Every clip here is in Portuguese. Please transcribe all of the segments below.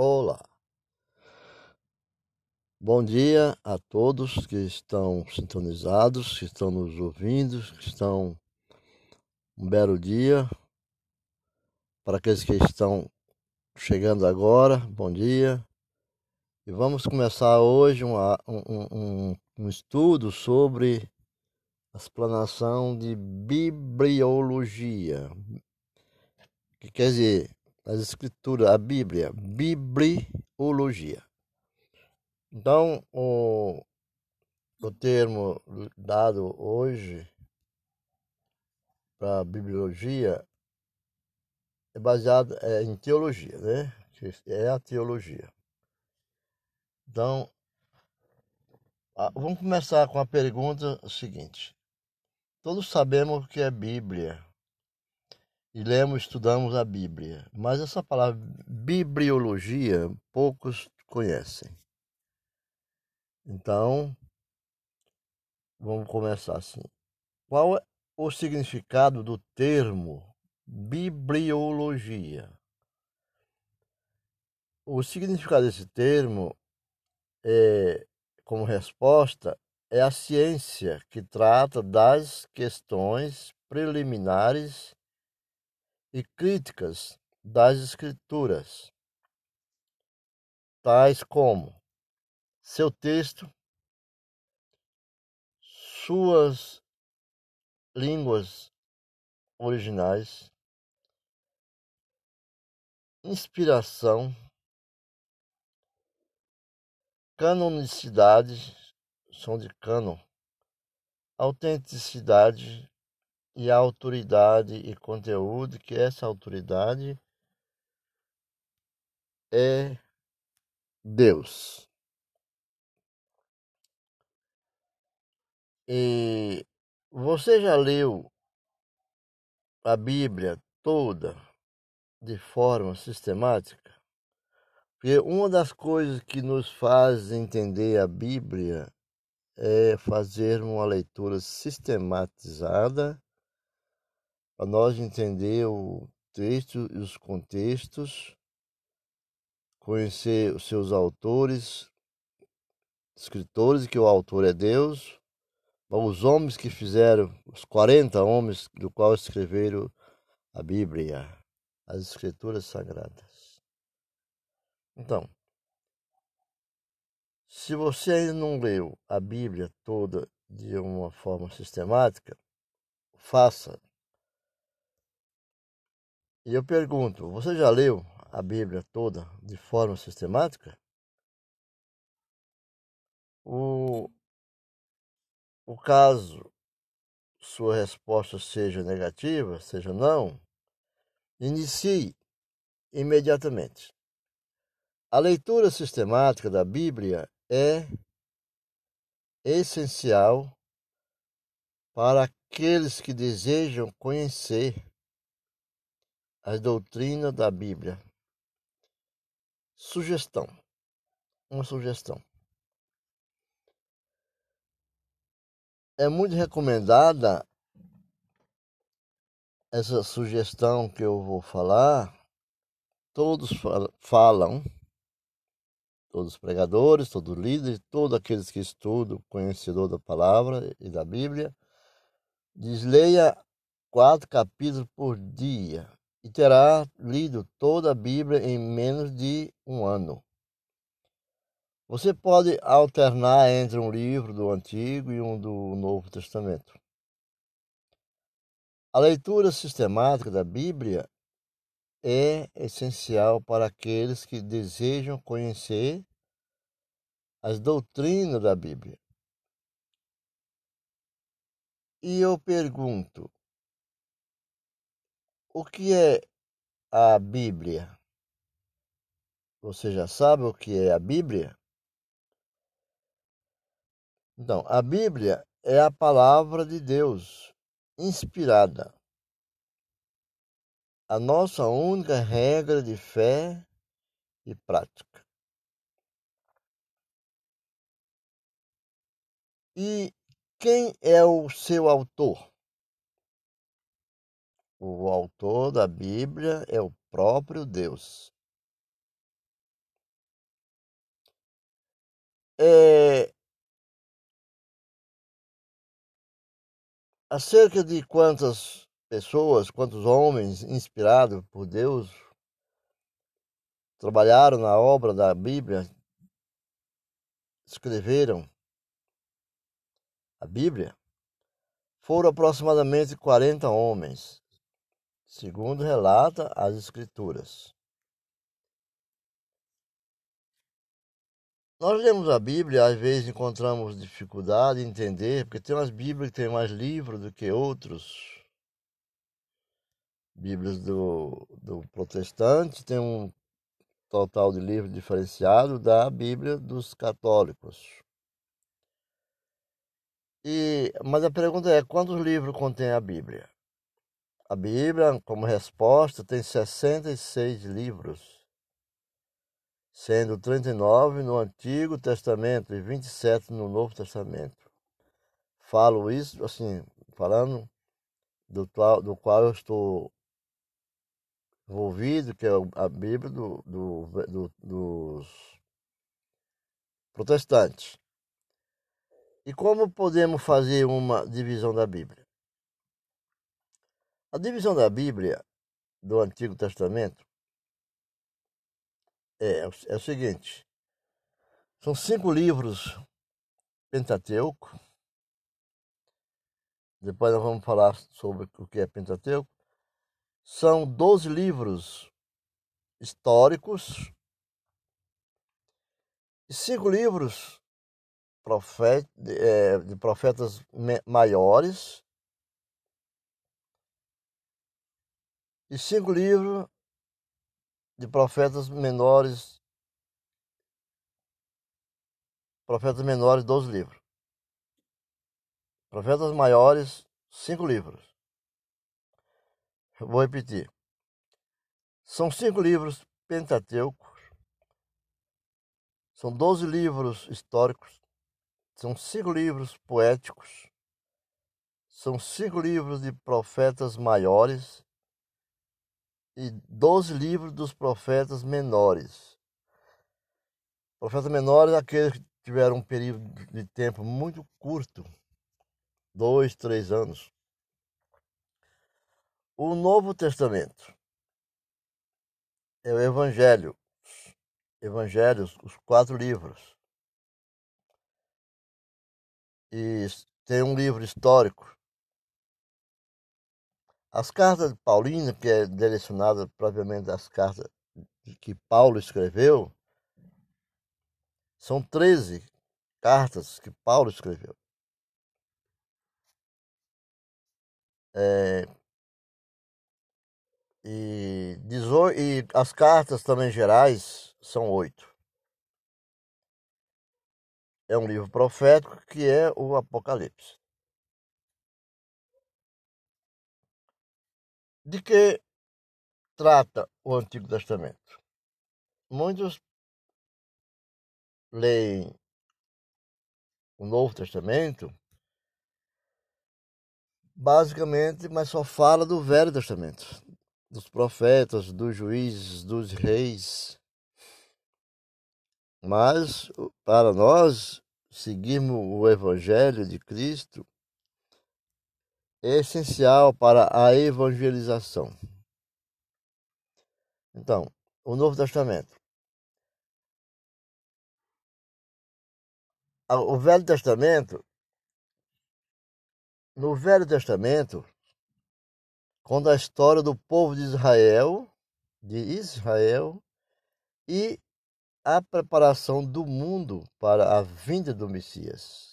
Olá. Bom dia a todos que estão sintonizados, que estão nos ouvindo, que estão um belo dia. Para aqueles que estão chegando agora, bom dia. E vamos começar hoje um, um, um estudo sobre a explanação de bibliologia, que quer dizer as escrituras, a Bíblia, bibliologia. Então, o, o termo dado hoje para bibliologia é baseado é, em teologia, né? É a teologia. Então, vamos começar com a pergunta seguinte. Todos sabemos o que é Bíblia e lemos, estudamos a Bíblia. Mas essa palavra bibliologia poucos conhecem. Então, vamos começar assim. Qual é o significado do termo bibliologia? O significado desse termo é, como resposta, é a ciência que trata das questões preliminares e críticas das Escrituras, tais como seu texto, suas línguas originais, inspiração, canonicidade, som de canon, autenticidade, e autoridade e conteúdo, que essa autoridade é Deus. E você já leu a Bíblia toda de forma sistemática? Porque uma das coisas que nos faz entender a Bíblia é fazer uma leitura sistematizada para nós entender o texto e os contextos, conhecer os seus autores, escritores, que o autor é Deus, os homens que fizeram, os 40 homens do qual escreveram a Bíblia, as escrituras sagradas. Então, se você ainda não leu a Bíblia toda de uma forma sistemática, faça e eu pergunto: você já leu a Bíblia toda de forma sistemática? O, o caso sua resposta seja negativa, seja não, inicie imediatamente. A leitura sistemática da Bíblia é essencial para aqueles que desejam conhecer as doutrinas da Bíblia. Sugestão. Uma sugestão. É muito recomendada essa sugestão que eu vou falar. Todos falam, todos os pregadores, todos os líderes, todos aqueles que estudam, conhecedor da palavra e da Bíblia, diz leia quatro capítulos por dia e terá lido toda a Bíblia em menos de um ano. Você pode alternar entre um livro do Antigo e um do Novo Testamento. A leitura sistemática da Bíblia é essencial para aqueles que desejam conhecer as doutrinas da Bíblia. E eu pergunto: o que é a Bíblia? Você já sabe o que é a Bíblia? Então, a Bíblia é a palavra de Deus inspirada. A nossa única regra de fé e prática. E quem é o seu autor? O autor da Bíblia é o próprio Deus. É, acerca de quantas pessoas, quantos homens inspirados por Deus trabalharam na obra da Bíblia, escreveram a Bíblia, foram aproximadamente 40 homens, segundo relata as Escrituras. Nós lemos a Bíblia, às vezes encontramos dificuldade em entender, porque tem umas Bíblias que têm mais livros do que outros. Bíblias do, do protestante tem um total de livros diferenciado da Bíblia dos católicos. E, mas a pergunta é: quantos livros contém a Bíblia? A Bíblia, como resposta, tem 66 livros, sendo 39 no Antigo Testamento e 27 no Novo Testamento. Falo isso, assim, falando do, do qual eu estou envolvido, que é a Bíblia do, do, do, dos protestantes. E como podemos fazer uma divisão da Bíblia? A divisão da Bíblia do Antigo Testamento é, é o seguinte: são cinco livros Pentateuco. Depois nós vamos falar sobre o que é Pentateuco. São 12 livros históricos e cinco livros é, de profetas maiores e cinco livros de profetas menores, profetas menores, 12 livros. Profetas maiores, cinco livros. Vou repetir. São cinco livros pentateucos, são doze livros históricos, são cinco livros poéticos, são cinco livros de profetas maiores e doze livros dos profetas menores. Profetas menores aqueles que tiveram um período de tempo muito curto, dois, três anos. O Novo Testamento é o Evangelho, Evangelhos, os quatro livros. E tem um livro histórico. As cartas de Paulina, que é direcionada propriamente às cartas que Paulo escreveu, são 13 cartas que Paulo escreveu. É, e, e as cartas também gerais são oito. É um livro profético que é o Apocalipse. De que trata o Antigo Testamento? Muitos leem o Novo Testamento basicamente, mas só fala do Velho Testamento dos profetas, dos juízes, dos reis. Mas para nós seguirmos o Evangelho de Cristo é essencial para a evangelização. Então, o Novo Testamento. O Velho Testamento, no Velho Testamento, conta a história do povo de Israel, de Israel, e a preparação do mundo para a vinda do Messias,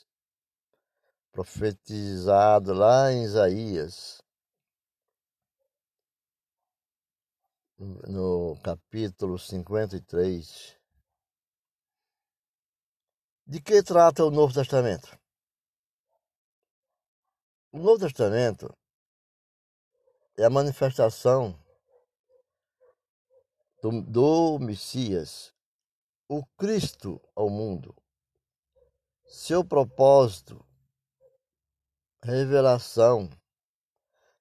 profetizado lá em Isaías, no capítulo 53. De que trata o Novo Testamento? O Novo Testamento é a manifestação do, do Messias, o Cristo ao mundo. Seu propósito, revelação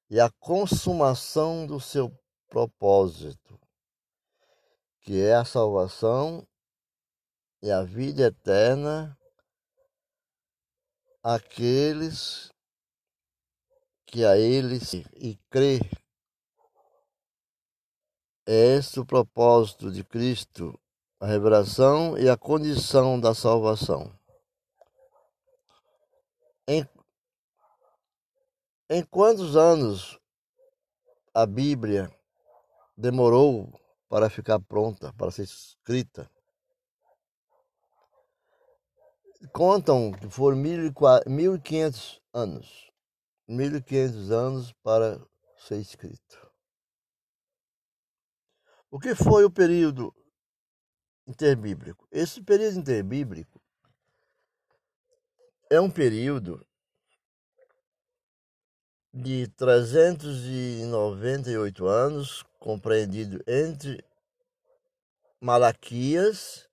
e a consumação do seu propósito, que é a salvação e a vida eterna aqueles que a ele e crê. É este o propósito de Cristo, a revelação e a condição da salvação. Em, em quantos anos a Bíblia demorou para ficar pronta, para ser escrita? Contam que foram 1.500 anos. 1.500 anos para ser escrito. O que foi o período interbíblico? Esse período interbíblico é um período de 398 anos, compreendido entre Malaquias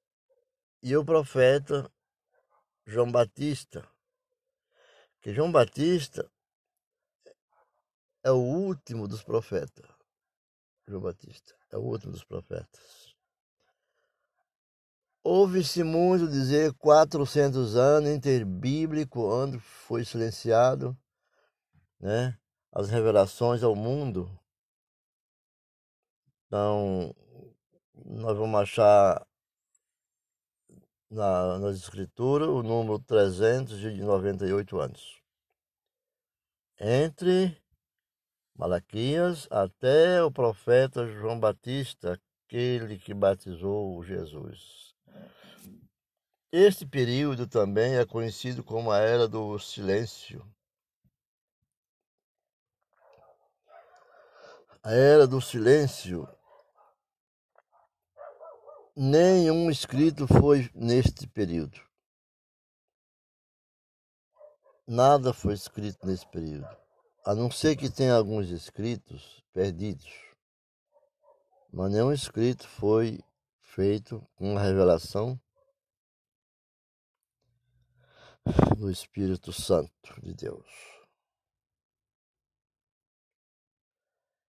e o profeta João Batista. Que João Batista é o último dos profetas. João Batista é o último dos profetas. Houve-se muito dizer 400 anos interbíblico, onde foi silenciado né, as revelações ao mundo. Então, nós vamos achar na, nas escrituras o número 398 anos. Entre Malaquias até o profeta João Batista, aquele que batizou Jesus. Este período também é conhecido como a Era do Silêncio. A Era do Silêncio. Nenhum escrito foi neste período. Nada foi escrito nesse período, a não ser que tenha alguns escritos perdidos. Mas nenhum escrito foi feito com a revelação do Espírito Santo de Deus.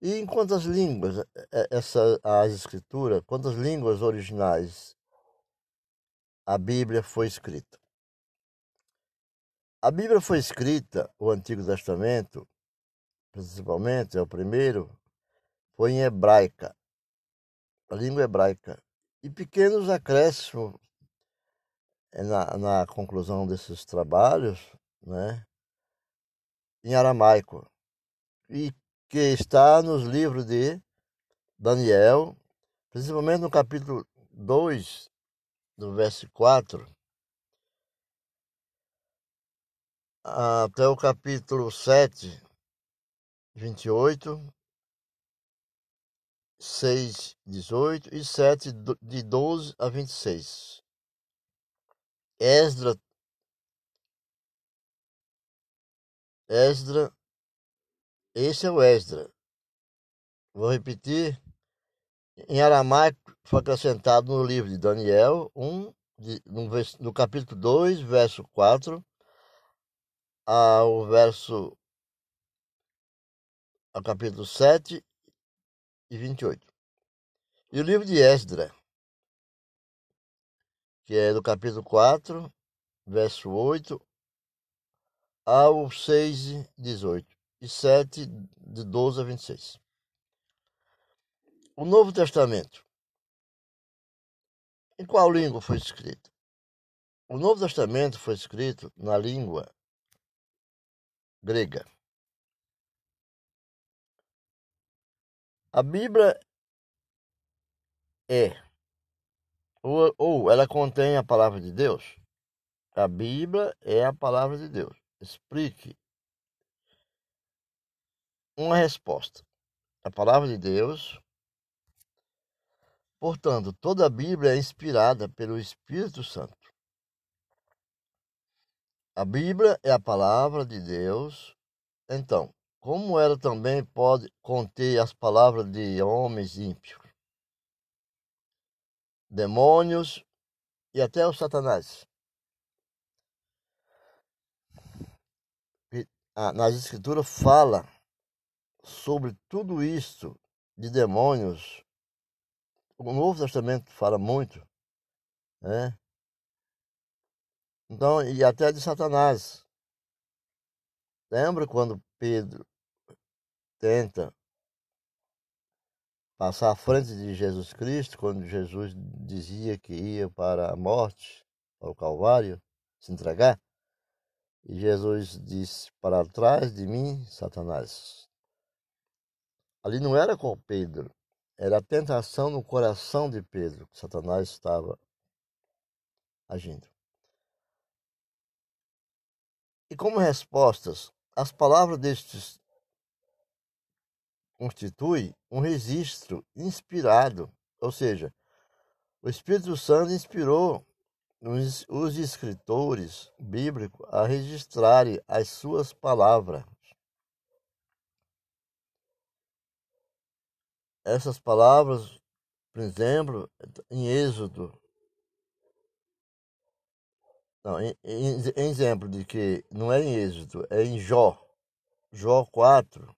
E em quantas línguas é, essa a escritura, quantas línguas originais a Bíblia foi escrita? A Bíblia foi escrita, o Antigo Testamento, principalmente, é o primeiro, foi em hebraica, a língua hebraica. E pequenos acréscimos na, na conclusão desses trabalhos, né, em aramaico. E que está nos livros de Daniel, principalmente no capítulo 2, do verso 4, até o capítulo 7, 28, 6, 18 e 7, de 12 a 26. Esdra, Esdra, esse é o Esdra. Vou repetir. Em aramaico foi acrescentado no livro de Daniel 1, de, no, no capítulo 2, verso 4, ao verso ao capítulo 7 e 28. E o livro de Esdra, que é do capítulo 4, verso 8 ao 6 18 e 7 de 12 a 26. O Novo Testamento. Em qual língua foi escrito? O Novo Testamento foi escrito na língua grega. A Bíblia é, ou, ou ela contém a palavra de Deus. A Bíblia é a palavra de Deus. Explique uma resposta. A palavra de Deus. Portanto, toda a Bíblia é inspirada pelo Espírito Santo. A Bíblia é a palavra de Deus. Então, como ela também pode conter as palavras de homens ímpios, demônios e até o Satanás? Ah, nas Escrituras fala sobre tudo isso de demônios. O Novo Testamento fala muito, né? Então, e até de Satanás. Lembra quando Pedro tenta passar à frente de Jesus Cristo, quando Jesus dizia que ia para a morte, para o Calvário, se entregar? E Jesus disse: Para trás de mim, Satanás. Ali não era com Pedro, era a tentação no coração de Pedro que Satanás estava agindo. E como respostas, as palavras destes constituem um registro inspirado, ou seja, o Espírito Santo inspirou os, escritores bíblicos a registrarem as suas palavras. Essas palavras, por exemplo, em Êxodo, não, em, em, em exemplo de que não é em Êxodo, é em Jó, Jó 4.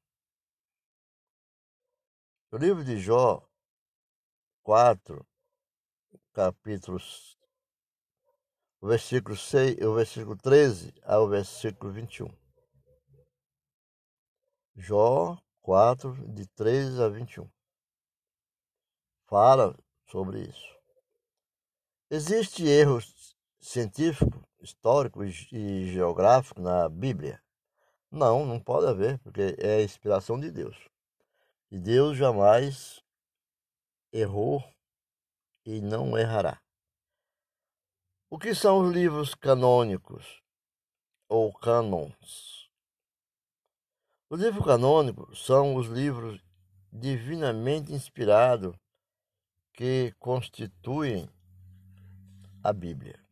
O livro de Jó 4, capítulos, o versículo 6, o versículo 13 ao versículo 21. Jó 4, de 13 a 21. Fala sobre isso. Existe erros científico, histórico e geográfico na Bíblia? Não, não pode haver, porque é a inspiração de Deus. E Deus jamais errou e não errará. O que são os livros canônicos ou canons? Os livros canônicos são os livros divinamente inspirados que constituem a Bíblia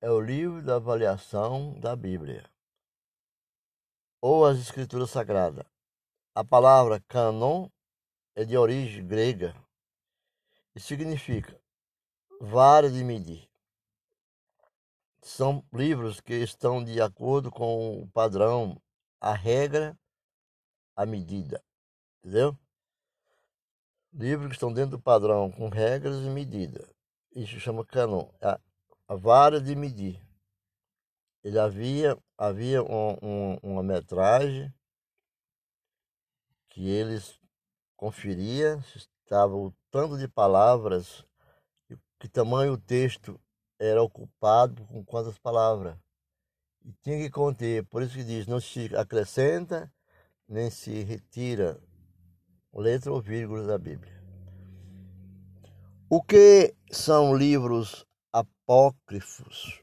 é o livro da avaliação da Bíblia, ou as Escrituras Sagradas. A palavra canon é de origem grega e significa vara de medir. São livros que estão de acordo com o padrão, a regra, a medida. Entendeu? Livros que estão dentro do padrão, com regras e medidas. Isso chama canon a vara de medir. Ele havia, havia um, um, uma metragem que eles conferia se estava o tanto de palavras, que tamanho o texto era ocupado com quantas palavras. E tinha que conter, por isso que diz, não se acrescenta nem se retira letra ou vírgula da Bíblia. O que são livros apócrifos.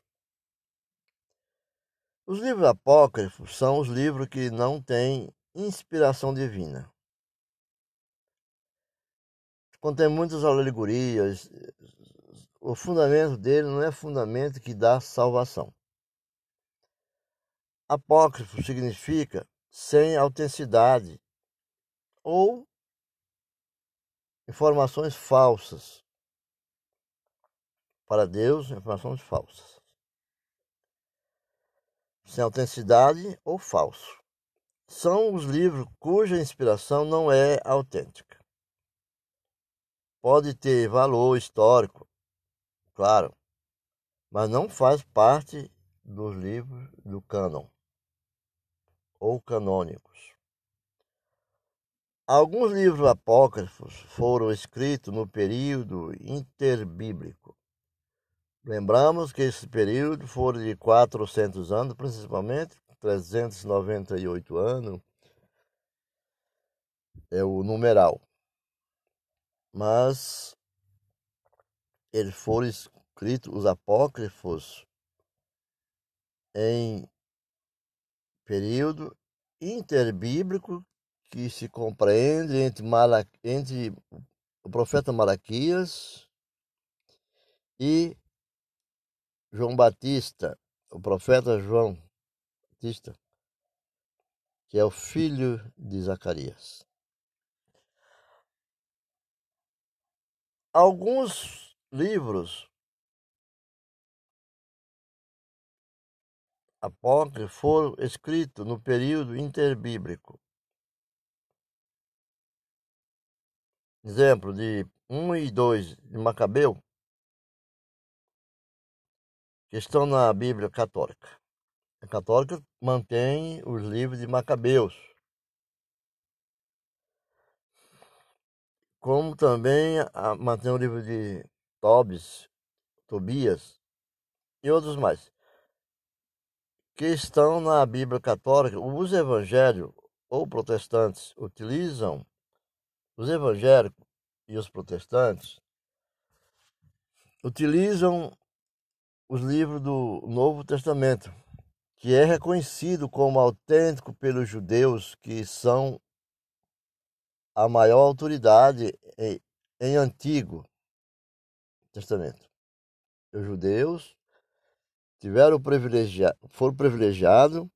Os livros apócrifos são os livros que não têm inspiração divina. Contém muitas alegorias. O fundamento dele não é fundamento que dá salvação. Apócrifo significa sem autenticidade ou informações falsas para Deus informações falsas. Sem autenticidade ou falso. São os livros cuja inspiração não é autêntica. Pode ter valor histórico, claro, mas não faz parte dos livros do cânon ou canônicos. Alguns livros apócrifos foram escritos no período interbíblico Lembramos que esse período foi de 400 anos, principalmente 398 anos é o numeral. Mas eles foram escritos, os apócrifos, em período interbíblico que se compreende entre, Mala, entre o profeta Malaquias e João Batista, o profeta João Batista, que é o filho de Zacarias. Alguns livros apócrifos foram escritos no período interbíblico. Exemplo de 1 e 2 de Macabeu que estão na Bíblia católica. A católica mantém os livros de Macabeus, como também mantém o livro de Tobes, Tobias e outros mais, que estão na Bíblia católica. Os evangélicos ou protestantes utilizam, os evangélicos e os protestantes utilizam os livros do Novo Testamento, que é reconhecido como autêntico pelos judeus, que são a maior autoridade em, em Antigo Testamento. Os judeus tiveram privilegiado, foram privilegiados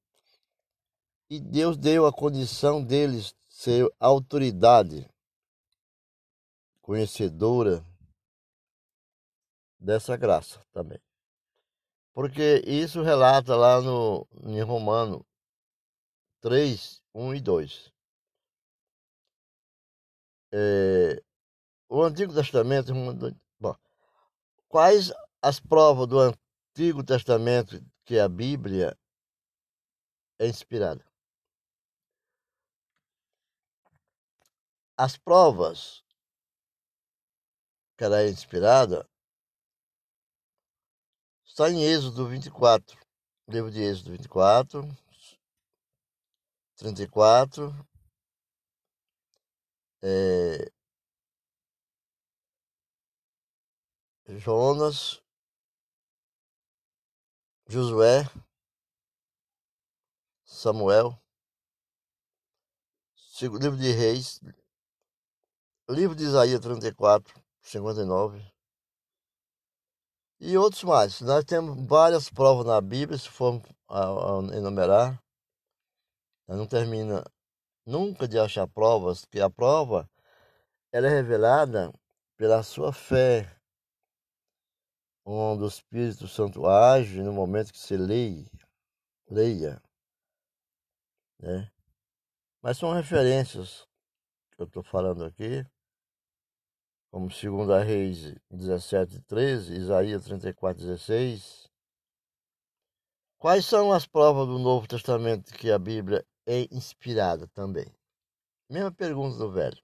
e Deus deu a condição deles ser autoridade conhecedora dessa graça também. Porque isso relata lá no, em Romano 3, 1 e 2. É, o Antigo Testamento. Bom, quais as provas do Antigo Testamento que a Bíblia é inspirada? As provas é inspirada Está em Êxodo 24, livro de Êxodo 24, 34, é, Jonas, Josué, Samuel, livro de Reis, livro de Isaías 34, 59, e outros mais. Nós temos várias provas na Bíblia, se formos enumerar. não termina nunca de achar provas, que a prova ela é revelada pela sua fé, onde o Espírito Santo age no momento que você leia, leia né? Mas são referências que eu estou falando aqui como 2 Reis 17, 13, Isaías 34, 16. Quais são as provas do Novo Testamento que a Bíblia é inspirada também? Mesma pergunta do Velho.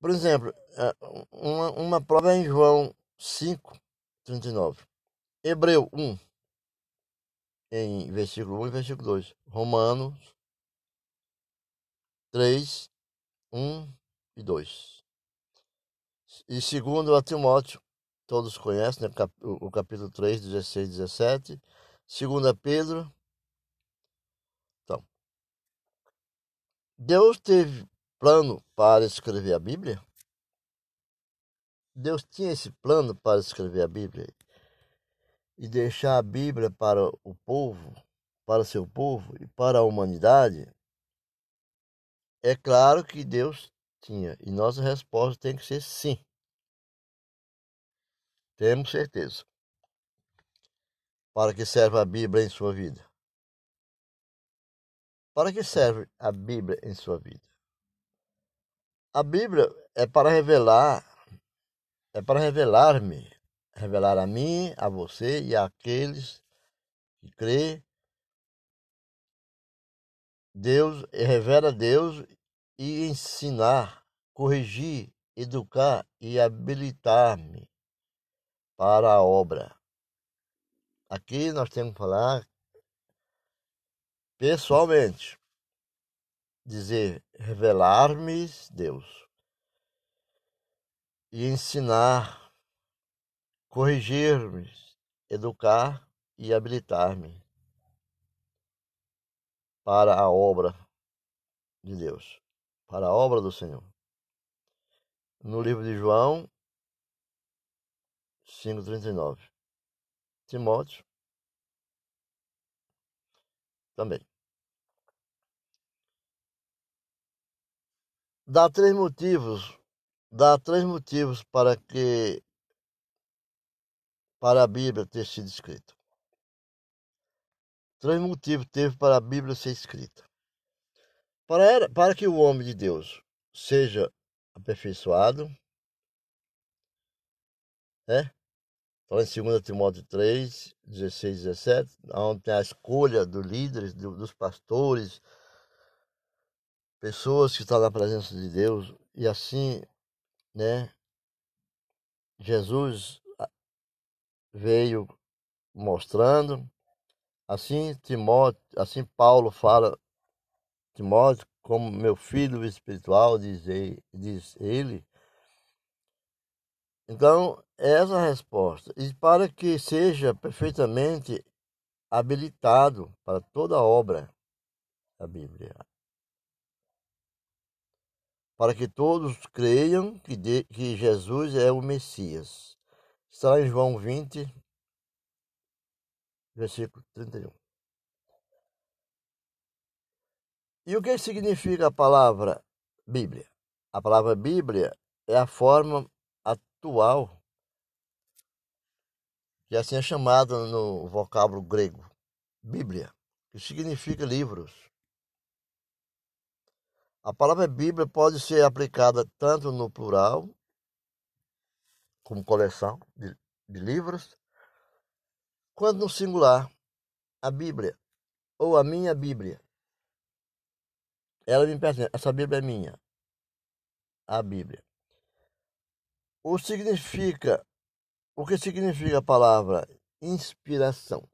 Por exemplo, é, uma, uma prova é em João 5, 39. Hebreu 1, em versículo 1 e versículo 2. Romanos 3, 1 e 2. E segundo a Timóteo, todos conhecem, né? o capítulo 3, 16 e 17. Segundo a Pedro. Então, Deus teve plano para escrever a Bíblia? Deus tinha esse plano para escrever a Bíblia e deixar a Bíblia para o povo, para seu povo e para a humanidade é claro que Deus tinha, e nossa resposta tem que ser sim. Temos certeza. Para que serve a Bíblia em sua vida? Para que serve a Bíblia em sua vida? A Bíblia é para revelar, é para revelar-me, revelar a mim, a você e àqueles que crê Deus revela Deus e ensinar, corrigir, educar e habilitar-me para a obra. Aqui nós temos que falar pessoalmente, dizer revelar-me Deus e ensinar, corrigir-me, educar e habilitar-me para a obra de Deus, para a obra do Senhor. No livro de João 5,39. Timóteo também. Dá três motivos, dá três motivos para que para a Bíblia ter sido escrita. Três motivos teve para a Bíblia ser escrita. Para, para que o homem de Deus seja aperfeiçoado, né? Fala em 2 Timóteo 3, 16 e 17, onde tem a escolha dos líderes, dos pastores, pessoas que estão na presença de Deus, e assim, né? Jesus veio mostrando, assim Timóteo, assim Paulo fala Timóteo como meu filho espiritual, diz ele, diz ele então, essa é a resposta. E para que seja perfeitamente habilitado para toda a obra da Bíblia. Para que todos creiam que, de, que Jesus é o Messias. Está em João 20, versículo 31. E o que significa a palavra Bíblia? A palavra Bíblia é a forma atual, que assim é chamado no vocábulo grego, Bíblia, que significa livros. A palavra Bíblia pode ser aplicada tanto no plural, como coleção de, de livros, quanto no singular, a Bíblia, ou a minha Bíblia. Ela me pertence, essa Bíblia é minha. A Bíblia. O significa o que significa a palavra inspiração?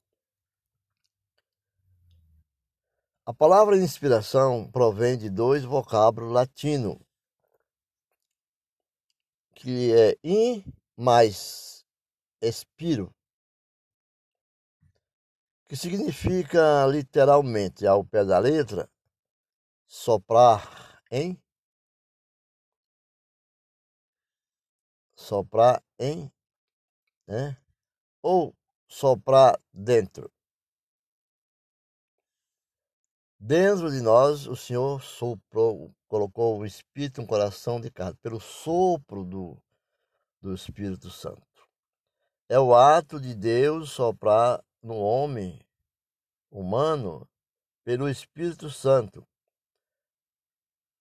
A palavra inspiração provém de dois vocábulos latinos, que é in mais expiro, que significa literalmente, ao pé da letra, soprar em soprar em, né? Ou soprar dentro. Dentro de nós, o Senhor soprou, colocou o Espírito no coração de cada, pelo sopro do, do Espírito Santo. É o ato de Deus soprar no homem humano pelo Espírito Santo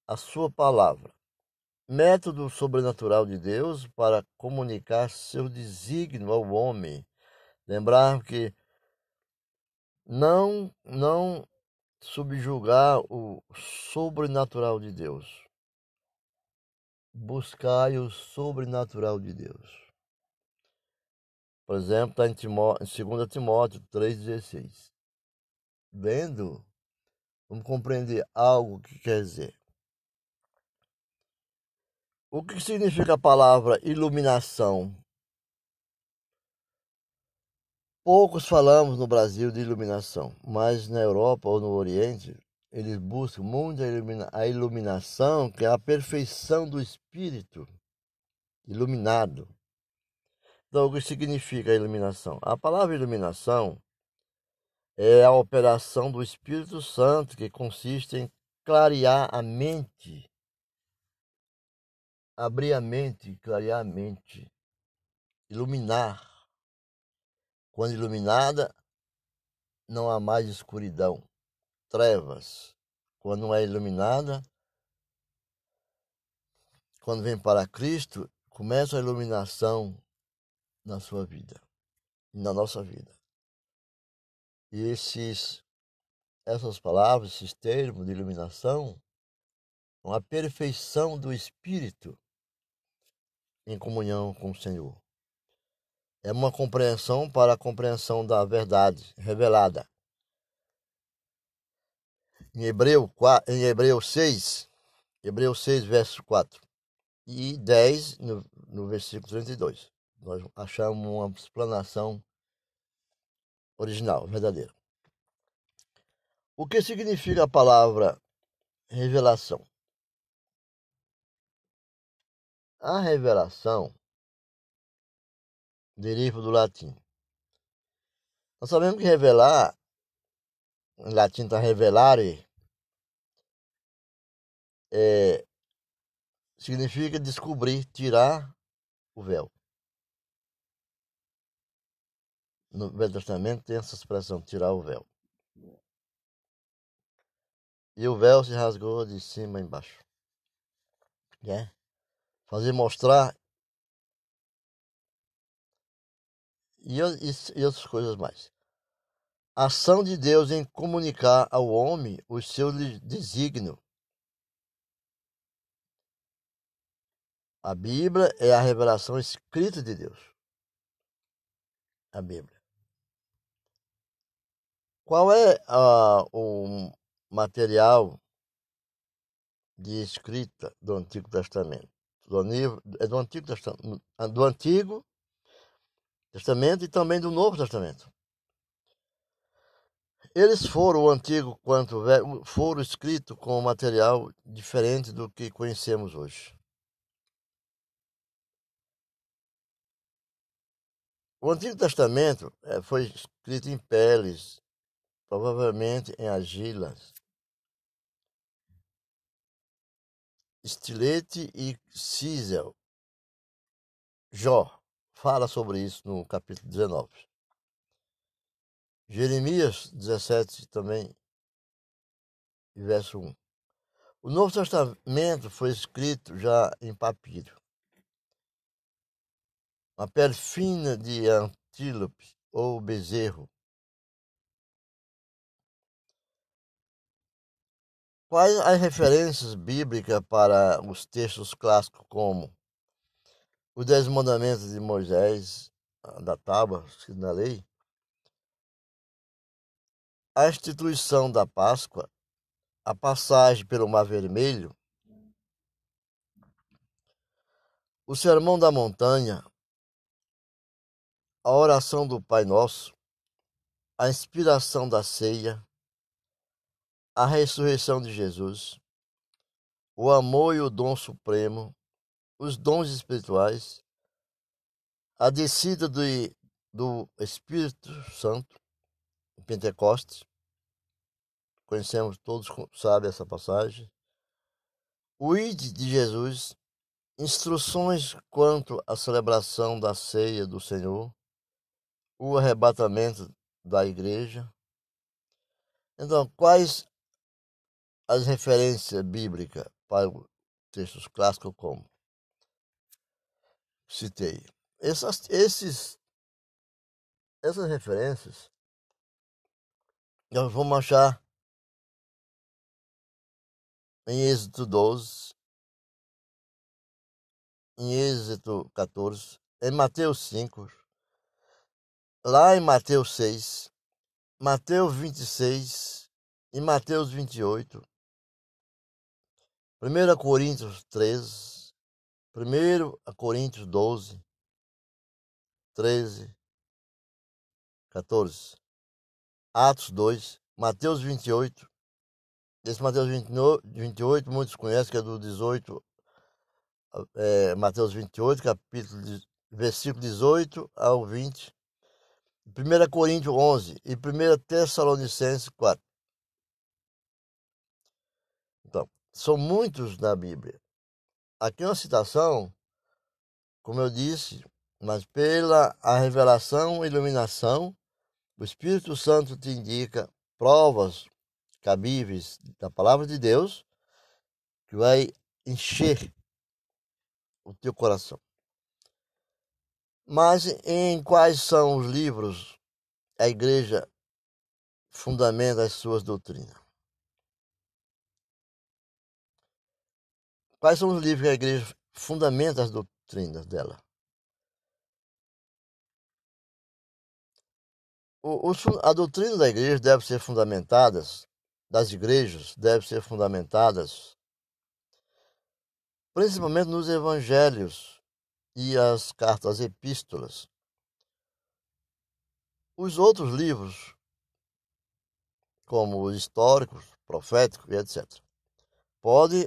a sua palavra método sobrenatural de Deus para comunicar seu desígnio ao homem. Lembrar que não não subjugar o sobrenatural de Deus. Buscai o sobrenatural de Deus. Por exemplo, está em, em 2 Timóteo 3,16. Vendo, vamos compreender algo que quer dizer. O que significa a palavra iluminação? Poucos falamos no Brasil de iluminação, mas na Europa ou no Oriente, eles buscam muito a iluminação, que é a perfeição do espírito iluminado. Então, o que significa iluminação? A palavra iluminação é a operação do Espírito Santo que consiste em clarear a mente abrir a mente, clarear a mente, iluminar. Quando iluminada, não há mais escuridão, trevas. Quando não é iluminada, quando vem para Cristo, começa a iluminação na sua vida, na nossa vida. E esses, essas palavras, esses termos de iluminação, a perfeição do Espírito em comunhão com o Senhor. É uma compreensão para a compreensão da verdade revelada. Em Hebreu, em Hebreu 6, Hebreu 6, verso 4 e 10, no, no versículo 32. Nós achamos uma explanação original, verdadeira. O que significa a palavra revelação? A revelação deriva do latim. Nós sabemos que revelar, em latim está revelare, é, significa descobrir, tirar o véu. No Velho Testamento tem essa expressão, tirar o véu. E o véu se rasgou de cima embaixo. É? fazer mostrar e, e, e outras coisas mais. A ação de Deus em comunicar ao homem o seu desígnio. A Bíblia é a revelação escrita de Deus. A Bíblia. Qual é uh, o material de escrita do Antigo Testamento? Do, é do Antigo Testamento, do Antigo Testamento e também do Novo Testamento. Eles foram o Antigo quanto Velho, foram escritos com material diferente do que conhecemos hoje. O Antigo Testamento eh, foi escrito em peles, provavelmente em argilas, estilete e cisel. Jó fala sobre isso no capítulo 19. Jeremias 17 também, verso 1. O Novo Testamento foi escrito já em papiro. Uma pele fina de antílope ou bezerro. Quais as referências bíblicas para os textos clássicos como os Dez Mandamentos de Moisés, da tábua, na lei, a instituição da Páscoa, a passagem pelo Mar Vermelho, o Sermão da Montanha, a oração do Pai Nosso, a inspiração da ceia, a ressurreição de Jesus, o amor e o dom supremo, os dons espirituais, a descida do, do Espírito Santo, Pentecostes, conhecemos todos, sabe essa passagem, o ID de Jesus, instruções quanto à celebração da ceia do Senhor, o arrebatamento da igreja. Então, quais as referências bíblicas para textos clássicos como citei. Essas, esses, essas referências nós vamos achar em Êxodo 12, em Êxodo 14, em Mateus 5, lá em Mateus 6, Mateus 26 e Mateus 28, 1 Coríntios 13, 1 Coríntios 12, 13, 14. Atos 2, Mateus 28. Esse Mateus 28, muitos conhecem, que é do 18, é, Mateus 28, capítulo, versículo 18 ao 20. 1 Coríntios 11 e 1 Tessalonicenses 4. Então, são muitos na Bíblia. Aqui é uma citação, como eu disse, mas pela a revelação e iluminação, o Espírito Santo te indica provas cabíveis da palavra de Deus que vai encher o teu coração. Mas em quais são os livros a igreja fundamenta as suas doutrinas? Quais são os livros que a igreja fundamenta as doutrinas dela? O, o, a doutrina da igreja deve ser fundamentada, das igrejas deve ser fundamentadas principalmente nos evangelhos e as cartas epístolas. Os outros livros, como os históricos, proféticos e etc., podem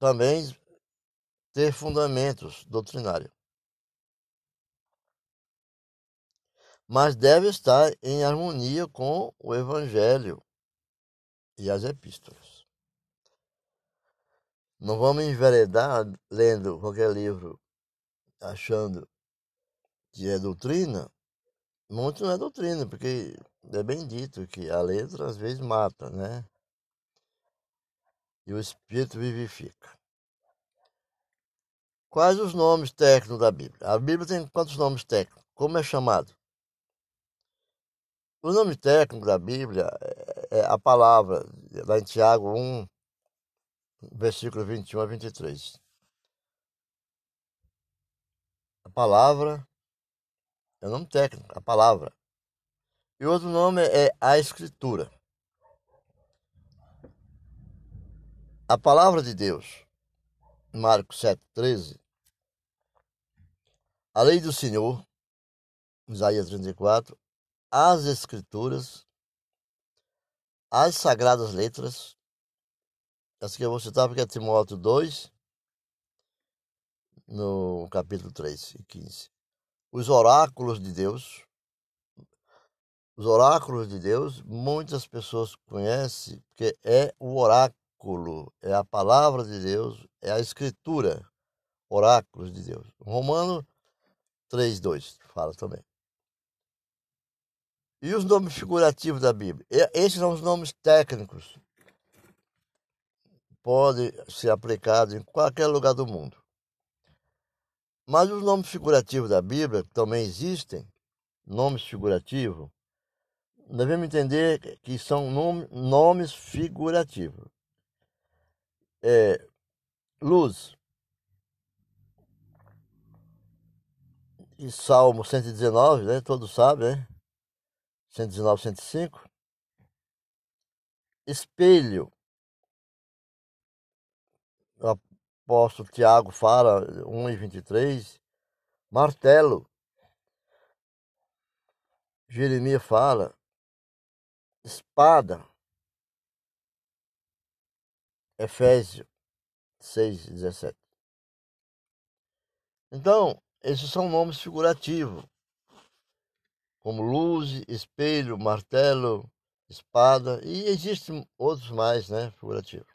também ter fundamentos doutrinários. Mas deve estar em harmonia com o Evangelho e as epístolas. Não vamos enveredar lendo qualquer livro achando que é doutrina. Muito não é doutrina, porque é bem dito que a letra às vezes mata, né? E o Espírito vivifica. Quais os nomes técnicos da Bíblia? A Bíblia tem quantos nomes técnicos? Como é chamado? O nome técnico da Bíblia é, é a palavra, lá em Tiago 1, versículo 21 a 23. A palavra é o nome técnico, a palavra. E outro nome é a Escritura. A palavra de Deus, Marcos 7,13. A lei do Senhor, Isaías 34 as Escrituras, as Sagradas Letras, essa que eu vou citar porque é Timóteo 2, no capítulo 3 e 15. Os oráculos de Deus, os oráculos de Deus, muitas pessoas conhecem, porque é o oráculo, é a palavra de Deus, é a escritura, oráculos de Deus. Romano 3,2 fala também. E os nomes figurativos da Bíblia? Esses são os nomes técnicos. Pode ser aplicado em qualquer lugar do mundo. Mas os nomes figurativos da Bíblia também existem, nomes figurativos, devemos entender que são nome, nomes figurativos. É, luz. E Salmo 119, né? Todos sabem, né? 119, 105. Espelho. O apóstolo Tiago fala, 1 e 23. Martelo. Jeremias fala. Espada. Efésios 6, 17. Então, esses são nomes figurativos como luz, espelho, martelo, espada, e existem outros mais, né, figurativos.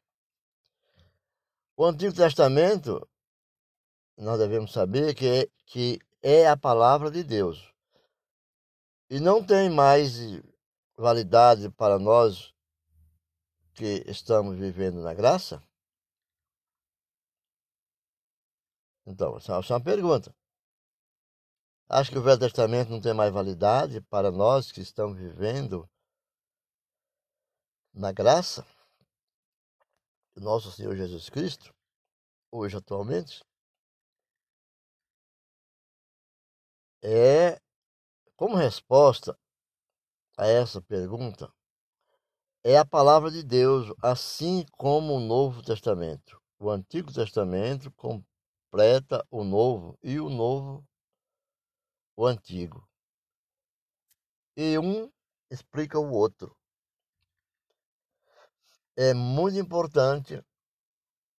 O Antigo Testamento, nós devemos saber que é, que é a palavra de Deus. E não tem mais validade para nós que estamos vivendo na graça? Então, essa é uma pergunta. Acho que o Velho Testamento não tem mais validade para nós que estamos vivendo na graça do nosso Senhor Jesus Cristo, hoje atualmente. É como resposta a essa pergunta é a palavra de Deus, assim como o Novo Testamento. O Antigo Testamento completa o Novo e o Novo o antigo. E um explica o outro. É muito importante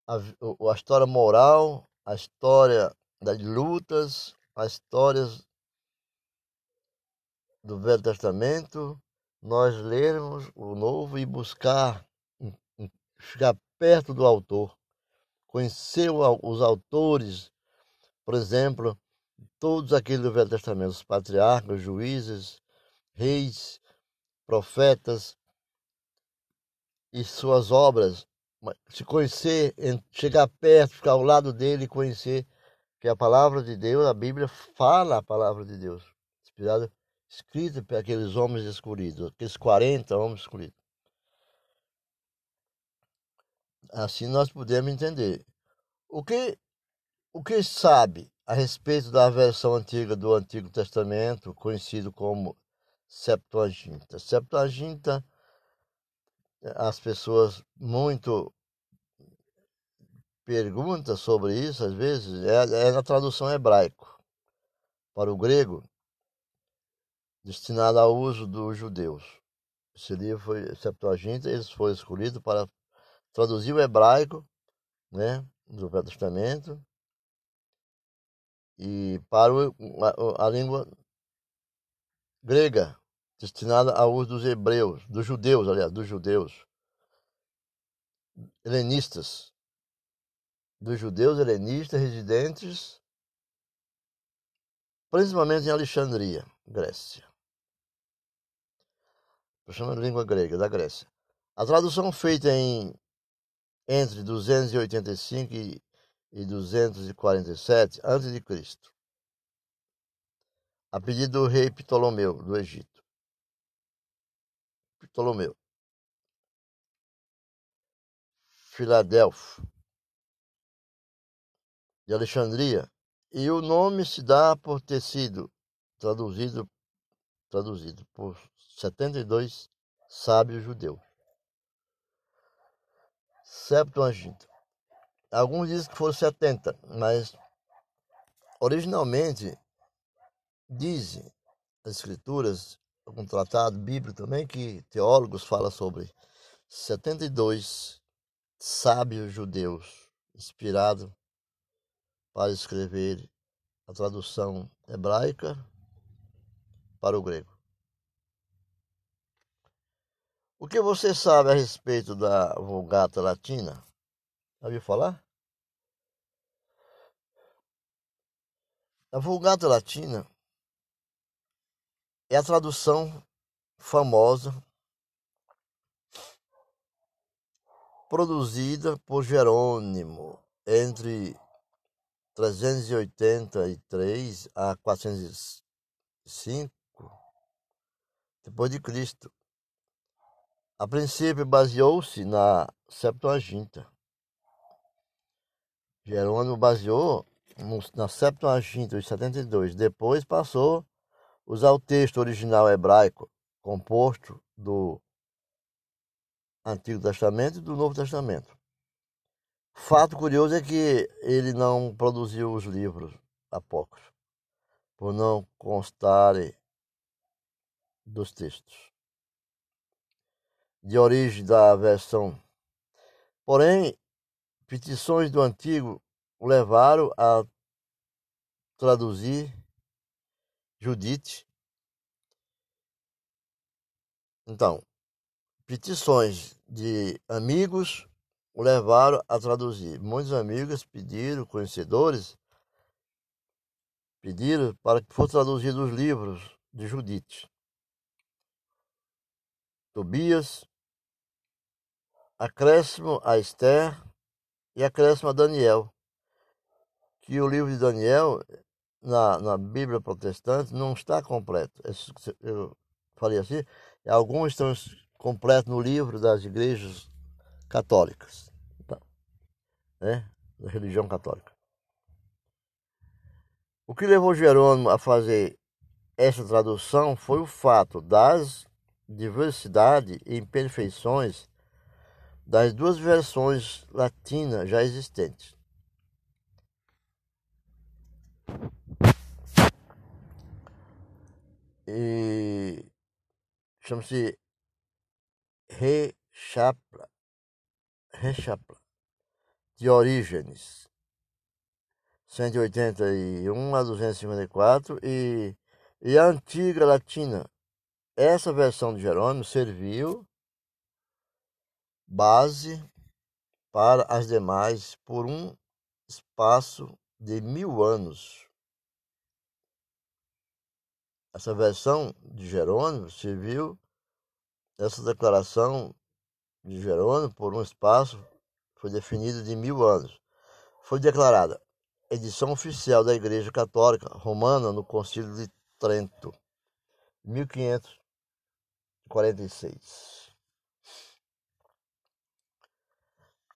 a, a história moral, a história das lutas, as histórias do Velho Testamento, nós lermos o Novo e buscar ficar perto do autor, conhecer os autores, por exemplo, todos aqueles do Velho Testamento, os patriarcas, juízes, reis, profetas e suas obras, se conhecer, chegar perto, ficar ao lado dele e conhecer que a palavra de Deus, a Bíblia fala a palavra de Deus, inspirada, escrita por aqueles homens escolhidos, aqueles 40 homens escolhidos. Assim nós podemos entender. O que, o que sabe a respeito da versão antiga do Antigo Testamento, conhecido como Septuaginta. Septuaginta, as pessoas muito perguntam sobre isso, às vezes, é, é na tradução hebraico para o grego, destinada ao uso dos judeus. Esse livro foi Septuaginta, eles foram escolhidos para traduzir o hebraico, né, do Velho Testamento, e para a, a língua grega, destinada ao uso dos hebreus, dos judeus, aliás, dos judeus, helenistas, dos judeus helenistas residentes principalmente em Alexandria, Grécia. Chama língua grega da Grécia. A tradução feita em entre 285 e e 247 a.C., a pedido do rei Ptolomeu do Egito. Ptolomeu. Filadelfo de Alexandria, e o nome se dá por ter sido traduzido, traduzido por 72 sábios judeus. Septuaginta. Alguns dizem que foram 70, mas originalmente dizem as escrituras, algum tratado bíblico também, que teólogos falam sobre 72 sábios judeus inspirados para escrever a tradução hebraica para o grego. O que você sabe a respeito da Vulgata Latina? Já ouviu falar? A Vulgata Latina é a tradução famosa produzida por Jerônimo entre 383 a 405 depois de Cristo. A princípio baseou-se na Septuaginta. Jerônimo baseou na Septuaginta de 72. Depois passou a usar o texto original hebraico, composto do Antigo Testamento e do Novo Testamento. Fato curioso é que ele não produziu os livros apócrifos, por não constarem dos textos de origem da versão. Porém, petições do antigo o levaram a traduzir Judite. Então, petições de amigos o levaram a traduzir. Muitos amigos pediram, conhecedores, pediram para que fosse traduzido os livros de Judite. Tobias, acréscimo a Esther e acréscimo a Daniel. Que o livro de Daniel, na, na Bíblia protestante, não está completo. Eu falei assim, alguns estão completos no livro das igrejas católicas, né? da religião católica. O que levou Jerônimo a fazer essa tradução foi o fato das diversidade e imperfeições das duas versões latinas já existentes. E chama-se Rechapla, Rechapla, de Orígenes, 181 a 254, e, e a antiga latina. Essa versão de Jerônimo serviu base para as demais por um espaço de mil anos. Essa versão de Jerônimo serviu, essa declaração de Jerônimo, por um espaço, foi definido de mil anos. Foi declarada edição oficial da Igreja Católica Romana no Concílio de Trento, 1546.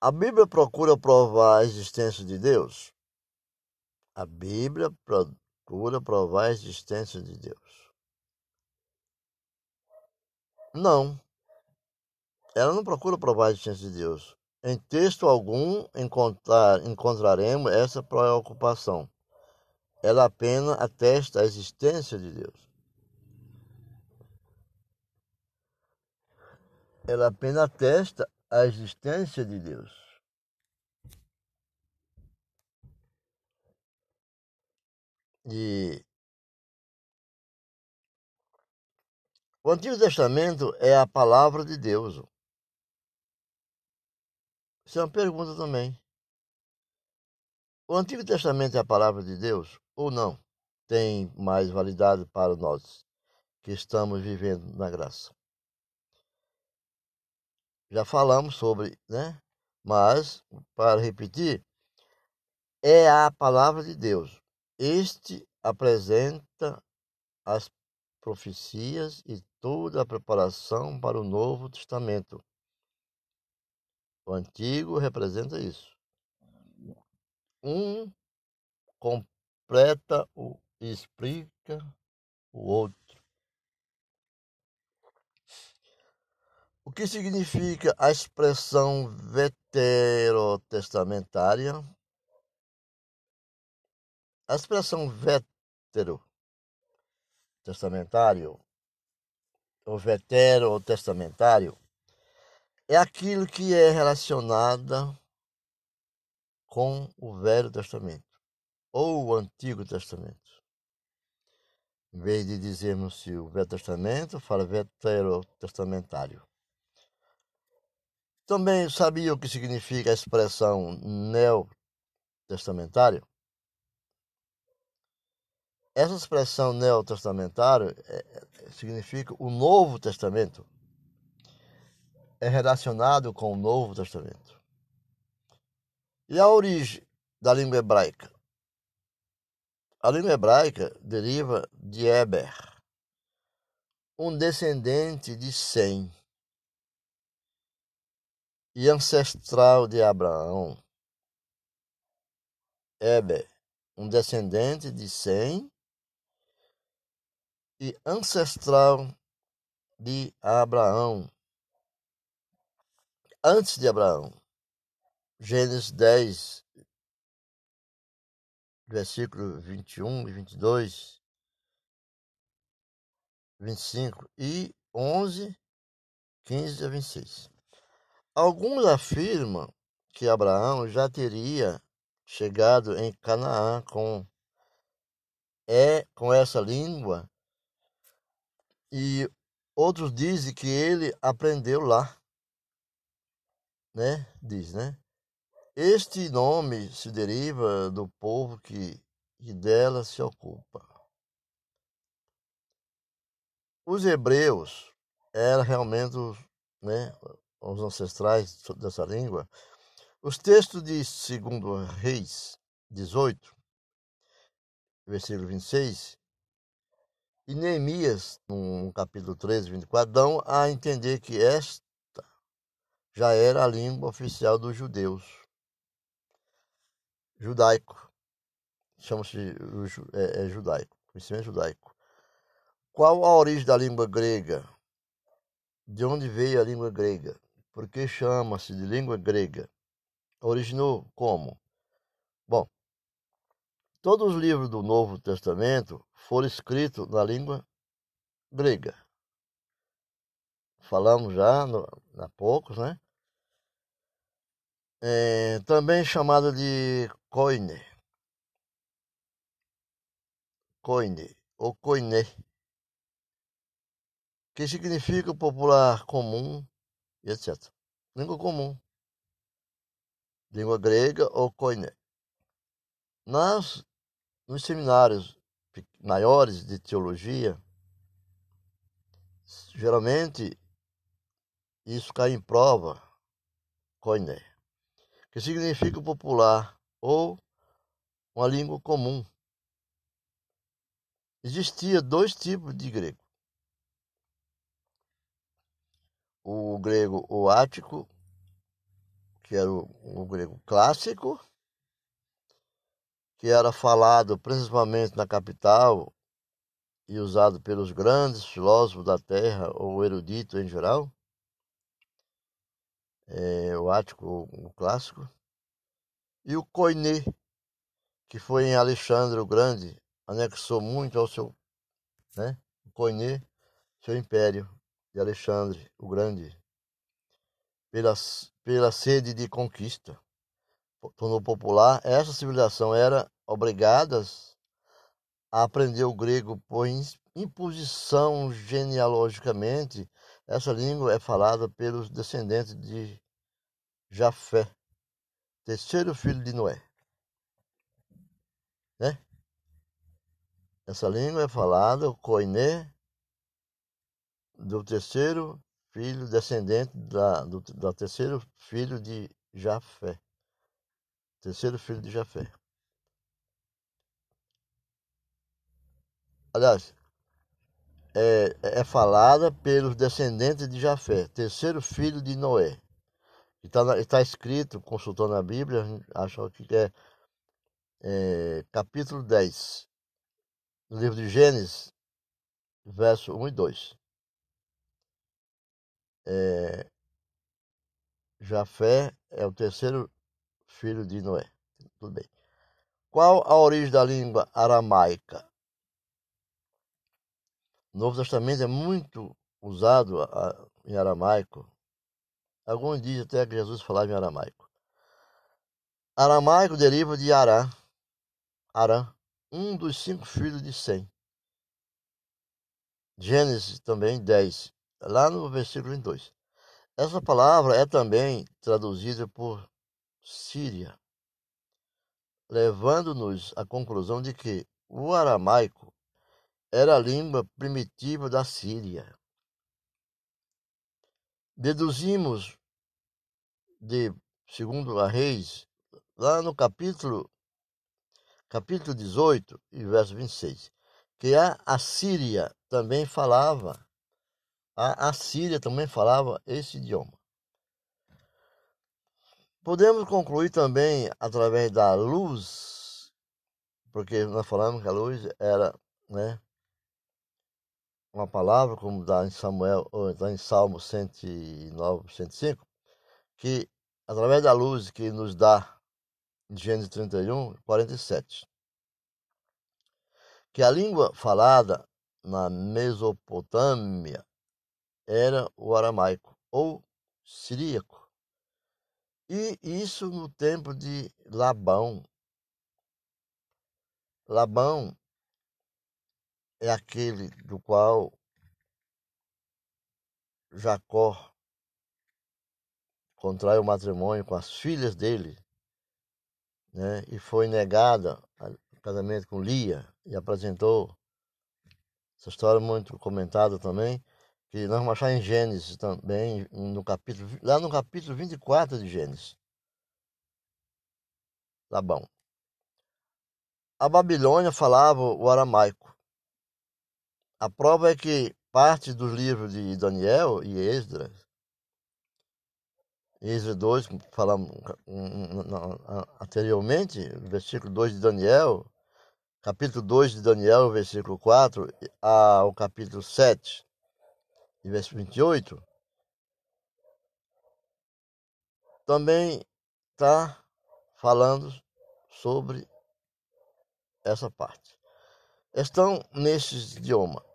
A Bíblia procura provar a existência de Deus? A Bíblia procura provar a existência de Deus. Não. Ela não procura provar a existência de Deus. Em texto algum encontrar, encontraremos essa preocupação. Ela apenas atesta a existência de Deus. Ela apenas atesta a existência de Deus. E o Antigo Testamento é a palavra de Deus. Isso é uma pergunta também. O Antigo Testamento é a palavra de Deus ou não? Tem mais validade para nós que estamos vivendo na graça já falamos sobre, né? Mas, para repetir, é a palavra de Deus. Este apresenta as profecias e toda a preparação para o Novo Testamento. O Antigo representa isso. Um completa o explica o outro. O que significa a expressão veterotestamentária? A expressão vetero testamentário ou veterotestamentário é aquilo que é relacionada com o Velho Testamento ou o Antigo Testamento. Em vez de dizermos se o Velho Testamento, fala veterotestamentário. Também sabia o que significa a expressão neotestamentário? Essa expressão neotestamentário é, é, significa o Novo Testamento. É relacionado com o Novo Testamento. E a origem da língua hebraica? A língua hebraica deriva de Eber, um descendente de Sem e ancestral de Abraão. Eber, um descendente de Sem e ancestral de Abraão. Antes de Abraão. Gênesis 10, versículo 21 e 22, 25 e 11, 15 a 26. Alguns afirmam que Abraão já teria chegado em Canaã com é com essa língua e outros dizem que ele aprendeu lá, né? Diz, né? Este nome se deriva do povo que, que dela se ocupa. Os hebreus eram realmente né, os ancestrais dessa língua, os textos de 2 Reis 18, versículo 26, e Neemias, no capítulo 13, 24, dão a entender que esta já era a língua oficial dos judeus. Judaico. Chama-se é, é judaico, conhecimento judaico. Qual a origem da língua grega? De onde veio a língua grega? Porque chama-se de língua grega. Originou como? Bom, todos os livros do Novo Testamento foram escritos na língua grega. Falamos já no, há poucos, né? É, também chamada de koine. Koine ou koine, que significa popular comum e etc. Língua comum. Língua grega ou koiné. Nas, nos seminários maiores de teologia, geralmente isso cai em prova, koiné, que significa popular ou uma língua comum. Existia dois tipos de grego o grego o ático, que era o, o grego clássico, que era falado principalmente na capital e usado pelos grandes filósofos da terra ou erudito em geral, é, o ático, o clássico, e o koiné, que foi em Alexandre o Grande, anexou muito ao seu, né, koiné, seu império de Alexandre o Grande, pela, pela sede de conquista, tornou popular, essa civilização era obrigada a aprender o grego por imposição genealogicamente. Essa língua é falada pelos descendentes de Jafé, terceiro filho de Noé. Né? Essa língua é falada, o koiné, do terceiro filho, descendente da, do, terceiro filho de Jafé. Terceiro filho de Jafé. Aliás, é, é falada pelos descendentes de Jafé, terceiro filho de Noé. Está tá escrito, consultando a Bíblia, acho que é, é capítulo 10, no livro de Gênesis, verso 1 e 2. É, Jafé é o terceiro filho de Noé. Tudo bem. Qual a origem da língua aramaica? Novo Testamento é muito usado em aramaico. Alguns dizem até que Jesus falava em aramaico. Aramaico deriva de Arã, Arã, um dos cinco filhos de Sem. Gênesis também 10, lá no versículo 22. Essa palavra é também traduzida por Síria, levando-nos à conclusão de que o aramaico era a língua primitiva da Síria. Deduzimos de segundo a Reis, lá no capítulo capítulo 18 e verso 26, que a Assíria também falava a Assíria também falava esse idioma. Podemos concluir também através da luz, porque nós falamos que a luz era, né, uma palavra, como está em Samuel, está em Salmo 109, 105, que através da luz que nos dá em Gênesis 31, 47, que a língua falada na Mesopotâmia era o aramaico ou siríaco. E isso no tempo de Labão. Labão é aquele do qual Jacó contrai o matrimônio com as filhas dele, né? E foi negada o casamento com Lia e apresentou essa história muito comentada também, que nós vamos achar em Gênesis também, no capítulo, lá no capítulo 24 de Gênesis. Labão. A Babilônia falava o aramaico. A prova é que parte dos livros de Daniel e Esdras, Esdras 2, falamos anteriormente, versículo 2 de Daniel, capítulo 2 de Daniel, versículo 4, ao capítulo 7, verso 28, também está falando sobre essa parte. Estão nesses idiomas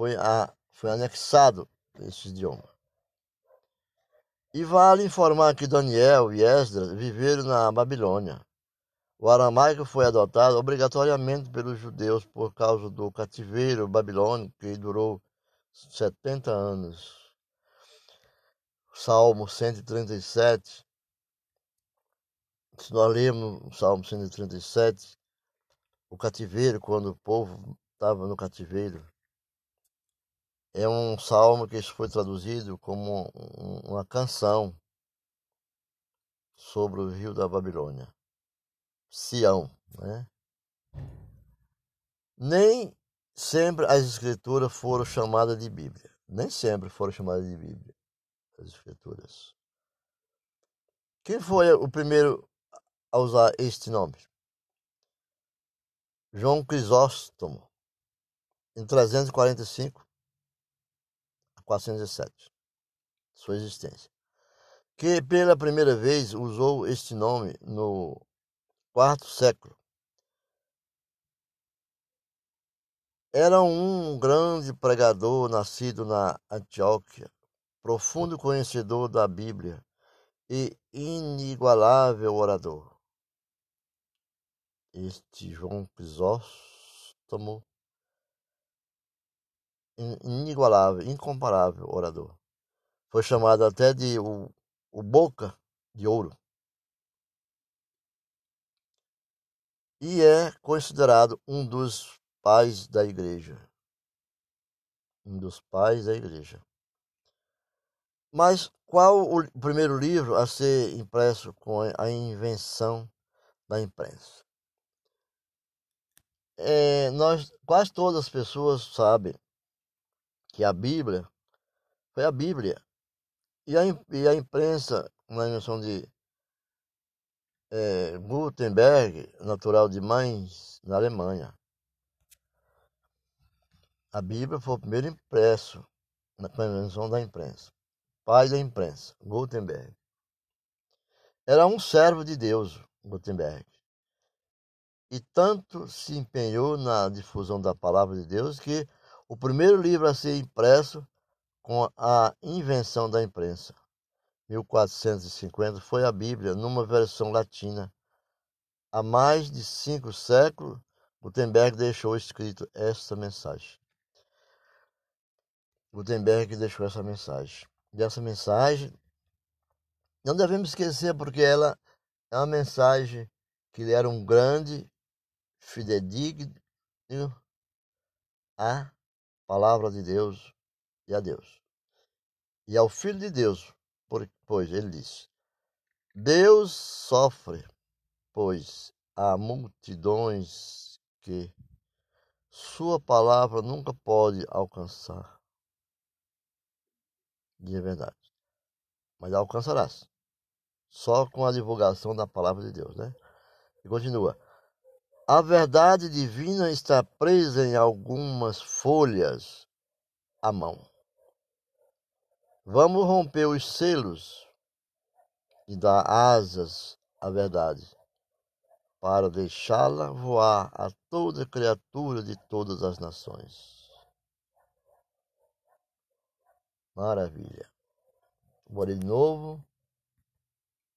foi, a, foi anexado esse idioma. E vale informar que Daniel e Esdras viveram na Babilônia. O aramaico foi adotado obrigatoriamente pelos judeus por causa do cativeiro babilônico que durou 70 anos. Salmo 137. Se nós lermos o Salmo 137, o cativeiro, quando o povo estava no cativeiro, é um salmo que foi traduzido como uma canção sobre o rio da Babilônia, Sião, né? Nem sempre as escrituras foram chamadas de Bíblia, nem sempre foram chamadas de Bíblia, as escrituras. Quem foi o primeiro a usar este nome? João Crisóstomo, em 345 407, sua existência, que pela primeira vez usou este nome no quarto século. Era um grande pregador nascido na Antioquia, profundo conhecedor da Bíblia e inigualável orador. Este João Crisóstomo inigualável, incomparável orador. Foi chamado até de o, o Boca de Ouro. E é considerado um dos pais da igreja. Um dos pais da igreja. Mas qual o primeiro livro a ser impresso com a invenção da imprensa? é, nós, quase todas as pessoas sabem que a Bíblia foi a Bíblia. E a, e a imprensa, na invenção de é, Gutenberg, natural de Mainz, na Alemanha. A Bíblia foi o primeiro impresso na invenção da imprensa. Pai da imprensa, Gutenberg. Era um servo de Deus, Gutenberg. E tanto se empenhou na difusão da palavra de Deus que o primeiro livro a ser impresso com a invenção da imprensa, 1450, foi a Bíblia, numa versão latina. Há mais de cinco séculos, Gutenberg deixou escrito esta mensagem. Gutenberg deixou essa mensagem. E essa mensagem não devemos esquecer porque ela é uma mensagem que ele era um grande fidedigno à palavra de Deus e a Deus. E ao Filho de Deus, pois ele disse: Deus sofre, pois há multidões que sua palavra nunca pode alcançar. E é verdade. Mas alcançarás. Só com a divulgação da palavra de Deus, né? E continua. A verdade divina está presa em algumas folhas à mão. Vamos romper os selos e dar asas à verdade, para deixá-la voar a toda criatura de todas as nações. Maravilha. Vou de novo,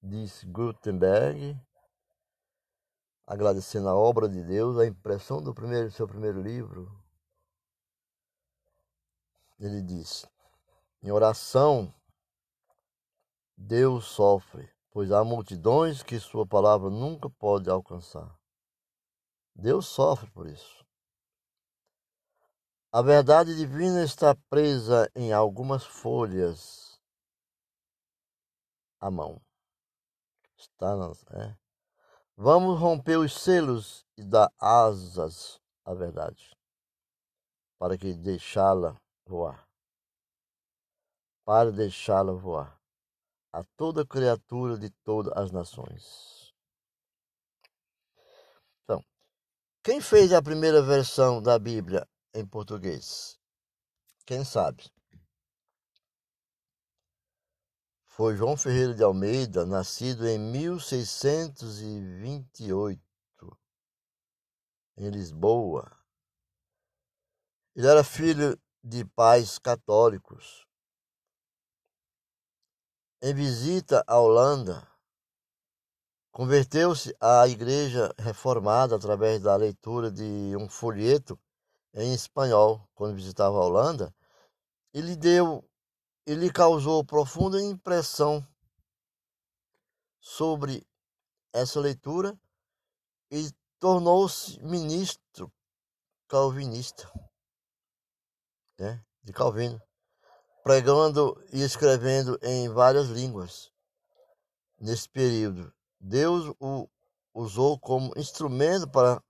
disse Gutenberg, agradecendo a obra de Deus, a impressão do primeiro, seu primeiro livro. Ele disse: em oração, Deus sofre, pois há multidões que sua palavra nunca pode alcançar. Deus sofre por isso. A verdade divina está presa em algumas folhas à mão. Está nas, é. Vamos romper os selos e dar asas à verdade, para que deixá-la voar para deixá-la voar a toda criatura de todas as nações. Então, quem fez a primeira versão da Bíblia em português? Quem sabe? Foi João Ferreira de Almeida, nascido em 1628, em Lisboa. Ele era filho de pais católicos em visita à Holanda, converteu-se à Igreja Reformada através da leitura de um folheto em espanhol quando visitava a Holanda. Ele deu, ele causou profunda impressão sobre essa leitura e tornou-se ministro calvinista né, de Calvino pregando e escrevendo em várias línguas. Nesse período, Deus o usou como instrumento para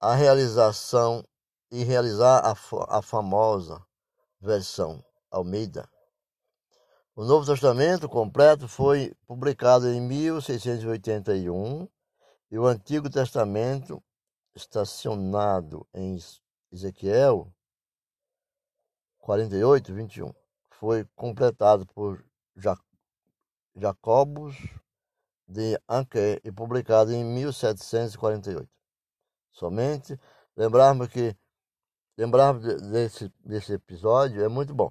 a realização e realizar a, a famosa versão Almeida. O Novo Testamento completo foi publicado em 1681 e o Antigo Testamento, estacionado em Ezequiel 48, 21 foi completado por Jacobus de Anquet e publicado em 1748. Somente lembrarmos que lembrarmos desse, desse episódio é muito bom,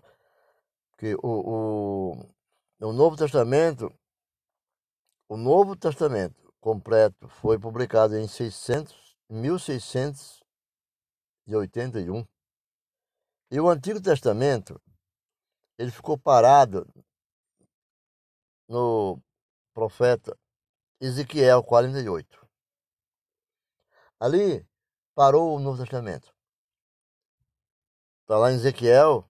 que o, o, o Novo Testamento o Novo Testamento completo foi publicado em 600, 1681 e o Antigo Testamento ele ficou parado no profeta Ezequiel 48. Ali parou o Novo Testamento. Está lá em Ezequiel